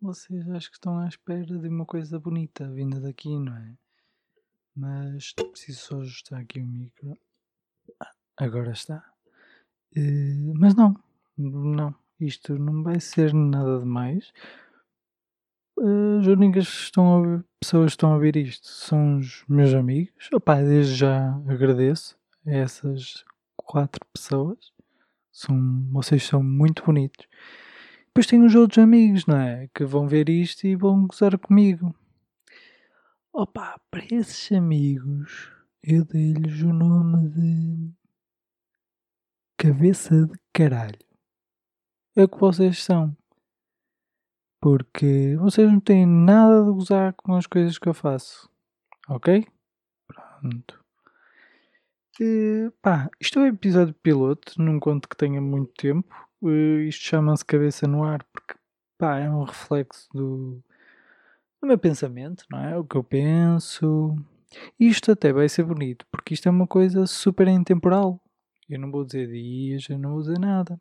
vocês acho que estão à espera de uma coisa bonita vinda daqui, não é? Mas preciso só ajustar aqui o micro. Agora está. Uh, mas não, não, isto não vai ser nada demais. Uh, as únicas estão ouvir, pessoas que estão a ouvir isto são os meus amigos. Opa, desde já agradeço a essas quatro pessoas. São, vocês são muito bonitos. Depois tem os outros amigos, não é? Que vão ver isto e vão gozar comigo. Opa, para esses amigos eu dei-lhes o nome de cabeça de caralho. É o que vocês são. Porque vocês não têm nada de gozar com as coisas que eu faço. Ok? Pronto. E, pá, isto é um episódio piloto, não conto que tenha muito tempo. Isto chama-se Cabeça no Ar porque pá, é um reflexo do, do meu pensamento, não é? O que eu penso. Isto até vai ser bonito, porque isto é uma coisa super intemporal. Eu não vou dizer dias, eu não vou dizer nada.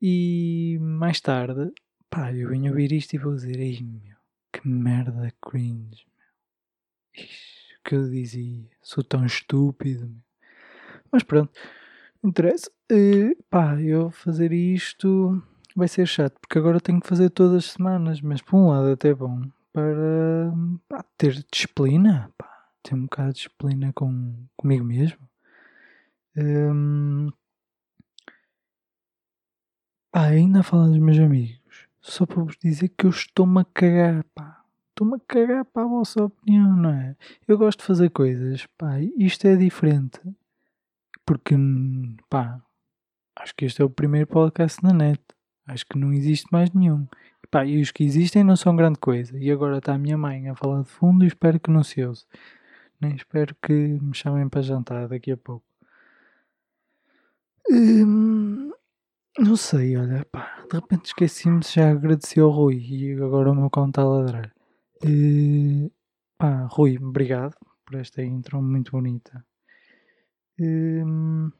E mais tarde, pá, eu venho ouvir isto e vou dizer: Ei meu, que merda cringe, meu. Ixi, o que eu dizia? Sou tão estúpido, meu. Mas pronto interessa. Uh, pá, eu fazer isto vai ser chato, porque agora tenho que fazer todas as semanas, mas por um lado até é bom para pá, ter disciplina, pá, ter um bocado de disciplina com, comigo mesmo. Um, pá, ainda a falar dos meus amigos, só para vos dizer que eu estou-me a cagar, pá. Estou-me a cagar para a vossa opinião, não é? Eu gosto de fazer coisas, pá, isto é diferente porque, pá, acho que este é o primeiro podcast na net. Acho que não existe mais nenhum. Pá, e os que existem não são grande coisa. E agora está a minha mãe a falar de fundo e espero que não se use. Nem espero que me chamem para jantar daqui a pouco. Hum, não sei, olha, pá, de repente esqueci-me já agradecer ao Rui e agora o meu cão está a ladrar. Uh, pá, Rui, obrigado por esta intro muito bonita. Hum,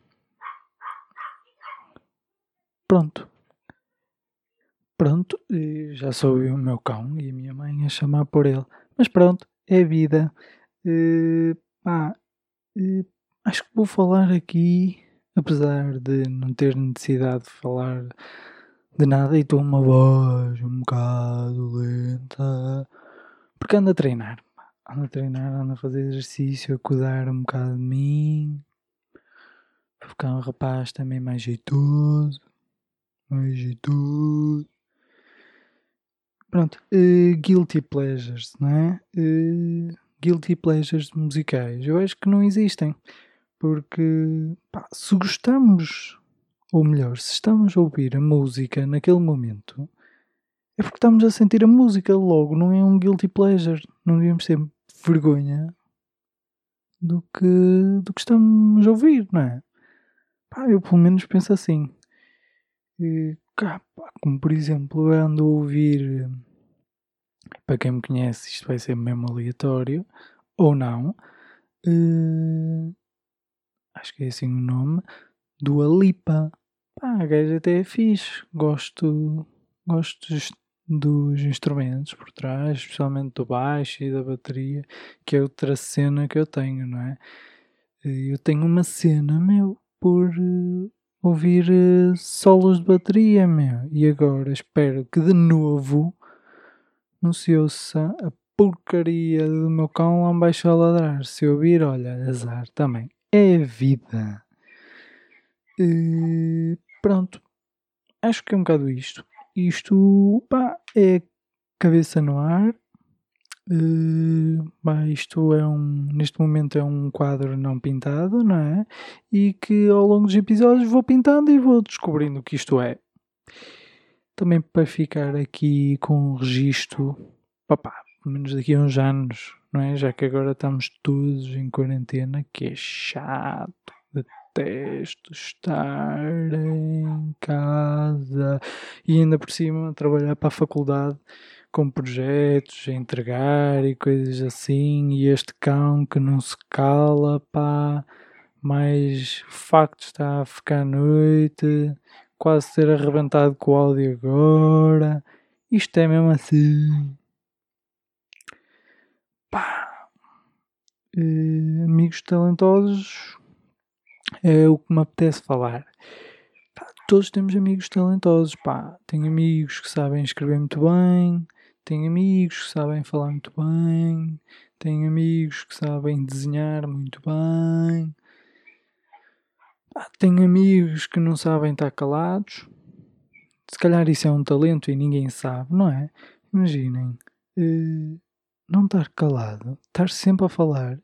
pronto. Pronto, já sou o meu cão e a minha mãe a chamar por ele. Mas pronto, é vida. Uh, pá, uh, acho que vou falar aqui, apesar de não ter necessidade de falar de nada e estou uma voz um bocado lenta, porque ando a treinar. Ando a treinar, ando a fazer exercício, a cuidar um bocado de mim, para ficar um rapaz também mais jeitoso. Mais jeitoso. Pronto. Uh, guilty pleasures, não é? Uh, guilty pleasures musicais. Eu acho que não existem. Porque, pá, se gostamos, ou melhor, se estamos a ouvir a música naquele momento, é porque estamos a sentir a música logo, não é um guilty pleasure. Não devíamos ter vergonha do que, do que estamos a ouvir, não é? Pá, eu pelo menos penso assim. E, como por exemplo, eu ando a ouvir. Para quem me conhece, isto vai ser mesmo aleatório, ou não. Uh, acho que é assim o nome. Do Alipa. Pá, a gaja até é fixe. Gosto, gosto dos instrumentos por trás, especialmente do baixo e da bateria, que é outra cena que eu tenho, não é? Eu tenho uma cena, meu, por uh, ouvir uh, solos de bateria, meu. E agora espero que de novo não se ouça a porcaria do meu cão lá embaixo a ladrar. Se ouvir, olha, azar também. É vida. Uh, pronto. Acho que é um bocado isto. Isto, pá, é cabeça no ar. Uh, bah, isto é um, neste momento é um quadro não pintado, não é? E que ao longo dos episódios vou pintando e vou descobrindo o que isto é. Também para ficar aqui com um registro, papá, pelo menos daqui a uns anos, não é? Já que agora estamos todos em quarentena, que é chato, detesto estar em casa e ainda por cima trabalhar para a faculdade com projetos a entregar e coisas assim, e este cão que não se cala, pá, mais o facto está a ficar à noite, quase ter arrebentado com o áudio agora. isto é mesmo assim. Pá. Uh, amigos talentosos é o que me apetece falar. Todos temos amigos talentosos, pá. Tenho amigos que sabem escrever muito bem, tenho amigos que sabem falar muito bem, tenho amigos que sabem desenhar muito bem. Tenho amigos que não sabem estar calados. Se calhar isso é um talento e ninguém sabe, não é? Imaginem, uh, não estar calado, estar sempre a falar,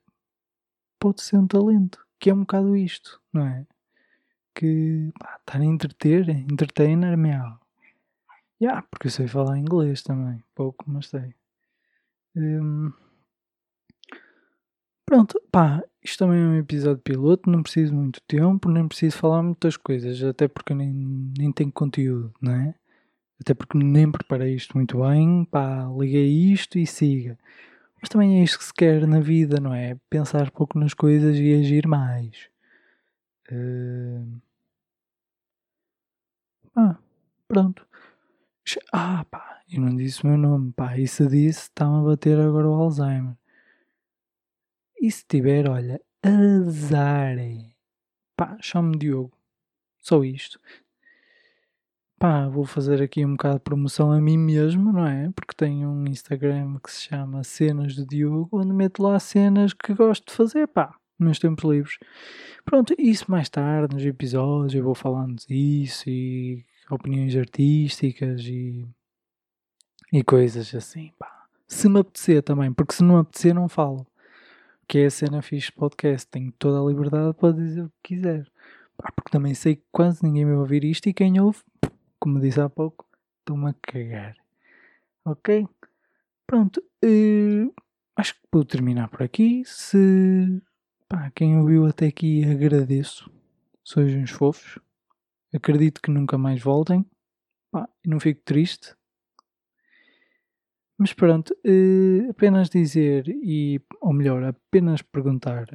pode ser um talento que é um bocado isto, não é? Que pá, estar a entreter, entertainer, meu. Yeah, porque eu sei falar inglês também, pouco, mas sei. Um, pronto, pá, isto também é um episódio piloto, não preciso muito tempo, nem preciso falar muitas coisas, até porque nem, nem tenho conteúdo, não é? Até porque nem preparei isto muito bem, pá, liguei isto e siga. Mas também é isto que se quer na vida, não é? Pensar pouco nas coisas e agir mais. Uh... Ah, pronto. Ah, pá, eu não disse o meu nome, pá. E se disse, está-me a bater agora o Alzheimer. E se tiver, olha, azar. Pá, chame Diogo. Só isto pá, vou fazer aqui um bocado de promoção a mim mesmo, não é? Porque tenho um Instagram que se chama Cenas de Diogo, onde meto lá cenas que gosto de fazer, pá, nos tempos livres. Pronto, isso mais tarde, nos episódios, eu vou falando disso e opiniões artísticas e, e coisas assim, pá. Se me apetecer também, porque se não apetecer, não falo. Que é a cena fixe podcast, tenho toda a liberdade para dizer o que quiser. Pá, porque também sei que quase ninguém vai ouvir isto e quem ouve como disse há pouco, estou-me a cagar. Ok? Pronto, uh, acho que vou terminar por aqui. Se pá, quem ouviu até aqui agradeço. Sois uns fofos. Acredito que nunca mais voltem. Pá, não fico triste. Mas pronto, uh, apenas dizer, e, ou melhor, apenas perguntar,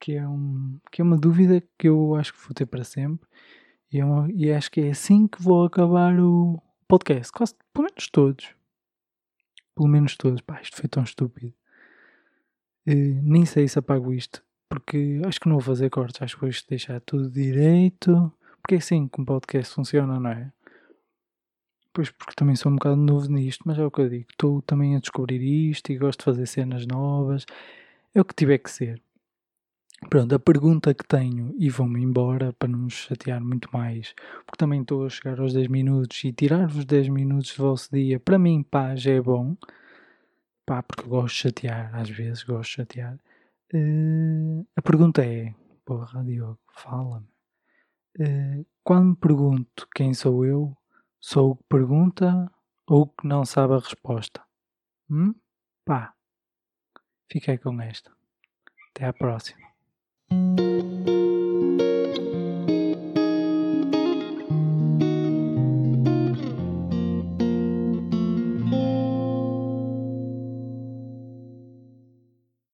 que é, um, que é uma dúvida que eu acho que vou ter para sempre e, é e acho que é assim que vou acabar o podcast. Quase, pelo menos todos. Pelo menos todos. Pá, isto foi tão estúpido. Uh, nem sei se apago isto. Porque acho que não vou fazer cortes. Acho que vou deixar tudo direito. Porque é assim que um podcast funciona, não é? Pois porque também sou um bocado novo nisto, mas é o que eu digo. Estou também a descobrir isto e gosto de fazer cenas novas. É o que tiver que ser. Pronto, a pergunta que tenho, e vou-me embora para não me chatear muito mais, porque também estou a chegar aos 10 minutos e tirar-vos 10 minutos do vosso dia, para mim, pá, já é bom. Pá, porque eu gosto de chatear, às vezes gosto de chatear. Uh, a pergunta é, porra, Diogo, fala-me. Eh, quando me pergunto quem sou eu, sou o que pergunta ou o que não sabe a resposta? Hum? Pá. Fiquei com esta. Até à próxima.